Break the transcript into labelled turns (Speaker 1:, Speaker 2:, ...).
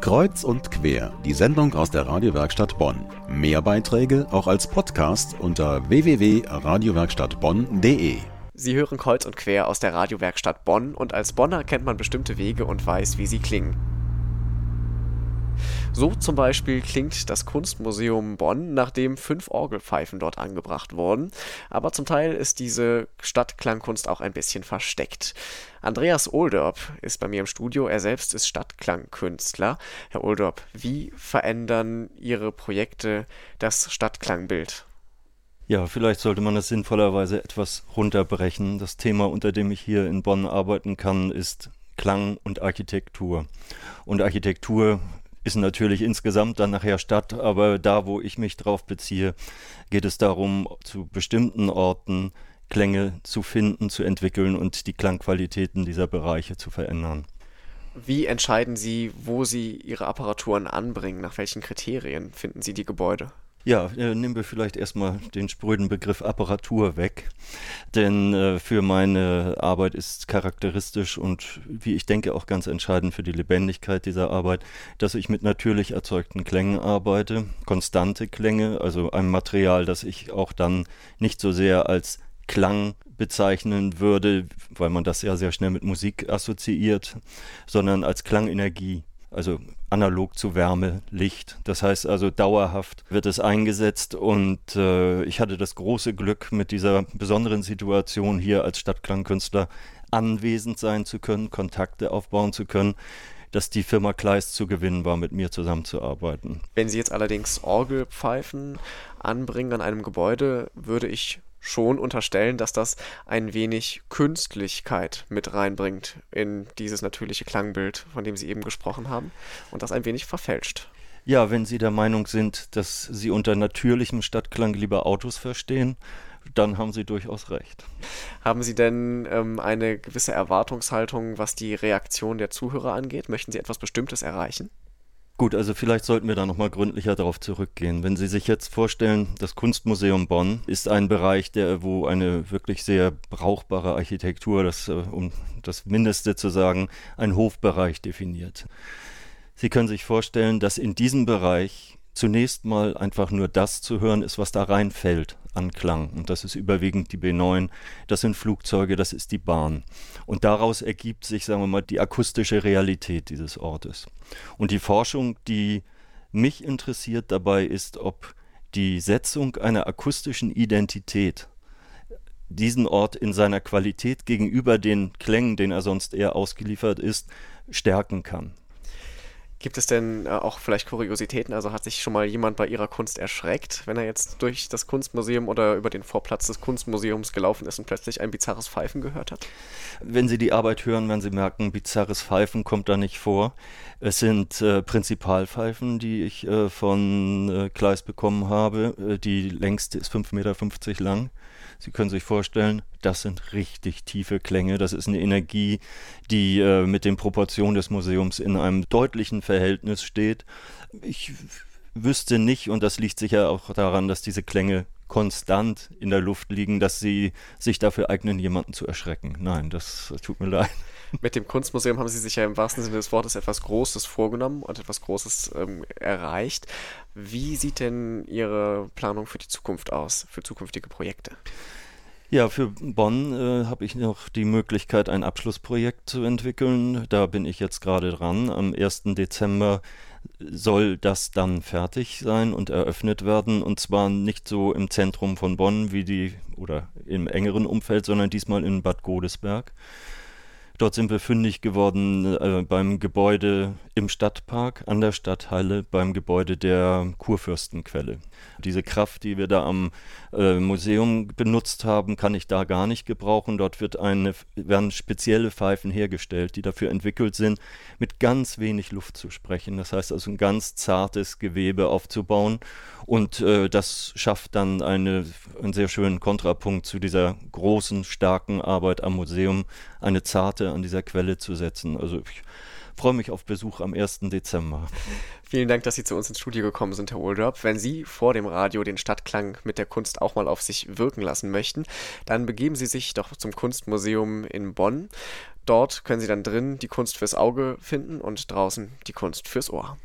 Speaker 1: Kreuz und quer, die Sendung aus der Radiowerkstatt Bonn. Mehr Beiträge auch als Podcast unter www.radiowerkstattbonn.de.
Speaker 2: Sie hören Kreuz und quer aus der Radiowerkstatt Bonn und als Bonner kennt man bestimmte Wege und weiß, wie sie klingen. So zum Beispiel klingt das Kunstmuseum Bonn, nachdem fünf Orgelpfeifen dort angebracht wurden. Aber zum Teil ist diese Stadtklangkunst auch ein bisschen versteckt. Andreas Oldorp ist bei mir im Studio. Er selbst ist Stadtklangkünstler. Herr Oldorp, wie verändern Ihre Projekte das Stadtklangbild?
Speaker 3: Ja, vielleicht sollte man das sinnvollerweise etwas runterbrechen. Das Thema, unter dem ich hier in Bonn arbeiten kann, ist Klang und Architektur. Und Architektur ist natürlich insgesamt dann nachher Stadt, aber da, wo ich mich drauf beziehe, geht es darum, zu bestimmten Orten Klänge zu finden, zu entwickeln und die Klangqualitäten dieser Bereiche zu verändern.
Speaker 2: Wie entscheiden Sie, wo Sie Ihre Apparaturen anbringen? Nach welchen Kriterien finden Sie die Gebäude?
Speaker 3: Ja, äh, nehmen wir vielleicht erstmal den spröden Begriff Apparatur weg. Denn äh, für meine Arbeit ist charakteristisch und wie ich denke auch ganz entscheidend für die Lebendigkeit dieser Arbeit, dass ich mit natürlich erzeugten Klängen arbeite, konstante Klänge, also ein Material, das ich auch dann nicht so sehr als Klang bezeichnen würde, weil man das ja sehr schnell mit Musik assoziiert, sondern als Klangenergie also analog zu Wärme, Licht. Das heißt also dauerhaft wird es eingesetzt und äh, ich hatte das große Glück, mit dieser besonderen Situation hier als Stadtklangkünstler anwesend sein zu können, Kontakte aufbauen zu können dass die Firma Kleist zu gewinnen war, mit mir zusammenzuarbeiten.
Speaker 2: Wenn Sie jetzt allerdings Orgelpfeifen anbringen an einem Gebäude, würde ich schon unterstellen, dass das ein wenig Künstlichkeit mit reinbringt in dieses natürliche Klangbild, von dem Sie eben gesprochen haben, und das ein wenig verfälscht.
Speaker 3: Ja, wenn Sie der Meinung sind, dass Sie unter natürlichem Stadtklang lieber Autos verstehen, dann haben Sie durchaus recht.
Speaker 2: Haben Sie denn ähm, eine gewisse Erwartungshaltung, was die Reaktion der Zuhörer angeht? Möchten Sie etwas Bestimmtes erreichen?
Speaker 3: Gut, also vielleicht sollten wir da nochmal gründlicher darauf zurückgehen. Wenn Sie sich jetzt vorstellen, das Kunstmuseum Bonn ist ein Bereich, der, wo eine wirklich sehr brauchbare Architektur, das, äh, um das Mindeste zu sagen, ein Hofbereich definiert. Sie können sich vorstellen, dass in diesem Bereich zunächst mal einfach nur das zu hören ist, was da reinfällt an Klang. Und das ist überwiegend die B9, das sind Flugzeuge, das ist die Bahn. Und daraus ergibt sich, sagen wir mal, die akustische Realität dieses Ortes. Und die Forschung, die mich interessiert dabei, ist, ob die Setzung einer akustischen Identität diesen Ort in seiner Qualität gegenüber den Klängen, denen er sonst eher ausgeliefert ist, stärken kann.
Speaker 2: Gibt es denn äh, auch vielleicht Kuriositäten? Also hat sich schon mal jemand bei Ihrer Kunst erschreckt, wenn er jetzt durch das Kunstmuseum oder über den Vorplatz des Kunstmuseums gelaufen ist und plötzlich ein bizarres Pfeifen gehört hat?
Speaker 3: Wenn Sie die Arbeit hören, werden Sie merken, bizarres Pfeifen kommt da nicht vor. Es sind äh, Prinzipalpfeifen, die ich äh, von äh, Kleist bekommen habe. Äh, die längste ist 5,50 Meter lang. Sie können sich vorstellen, das sind richtig tiefe Klänge. Das ist eine Energie, die äh, mit den Proportionen des Museums in einem deutlichen Verhältnis steht. Ich wüsste nicht, und das liegt sicher auch daran, dass diese Klänge konstant in der Luft liegen, dass sie sich dafür eignen, jemanden zu erschrecken. Nein, das, das tut mir leid.
Speaker 2: Mit dem Kunstmuseum haben Sie sich ja im wahrsten Sinne des Wortes etwas Großes vorgenommen und etwas Großes ähm, erreicht. Wie sieht denn Ihre Planung für die Zukunft aus, für zukünftige Projekte?
Speaker 3: Ja, für Bonn äh, habe ich noch die Möglichkeit, ein Abschlussprojekt zu entwickeln. Da bin ich jetzt gerade dran. Am 1. Dezember soll das dann fertig sein und eröffnet werden. Und zwar nicht so im Zentrum von Bonn wie die oder im engeren Umfeld, sondern diesmal in Bad Godesberg. Dort sind wir fündig geworden äh, beim Gebäude im Stadtpark, an der Stadthalle, beim Gebäude der Kurfürstenquelle. Diese Kraft, die wir da am äh, Museum benutzt haben, kann ich da gar nicht gebrauchen. Dort wird eine, werden spezielle Pfeifen hergestellt, die dafür entwickelt sind, mit ganz wenig Luft zu sprechen. Das heißt also ein ganz zartes Gewebe aufzubauen. Und äh, das schafft dann eine, einen sehr schönen Kontrapunkt zu dieser großen, starken Arbeit am Museum, eine zarte an dieser Quelle zu setzen. Also ich freue mich auf Besuch am 1. Dezember.
Speaker 2: Vielen Dank, dass Sie zu uns ins Studio gekommen sind, Herr Oldorp. Wenn Sie vor dem Radio den Stadtklang mit der Kunst auch mal auf sich wirken lassen möchten, dann begeben Sie sich doch zum Kunstmuseum in Bonn. Dort können Sie dann drin die Kunst fürs Auge finden und draußen die Kunst fürs Ohr.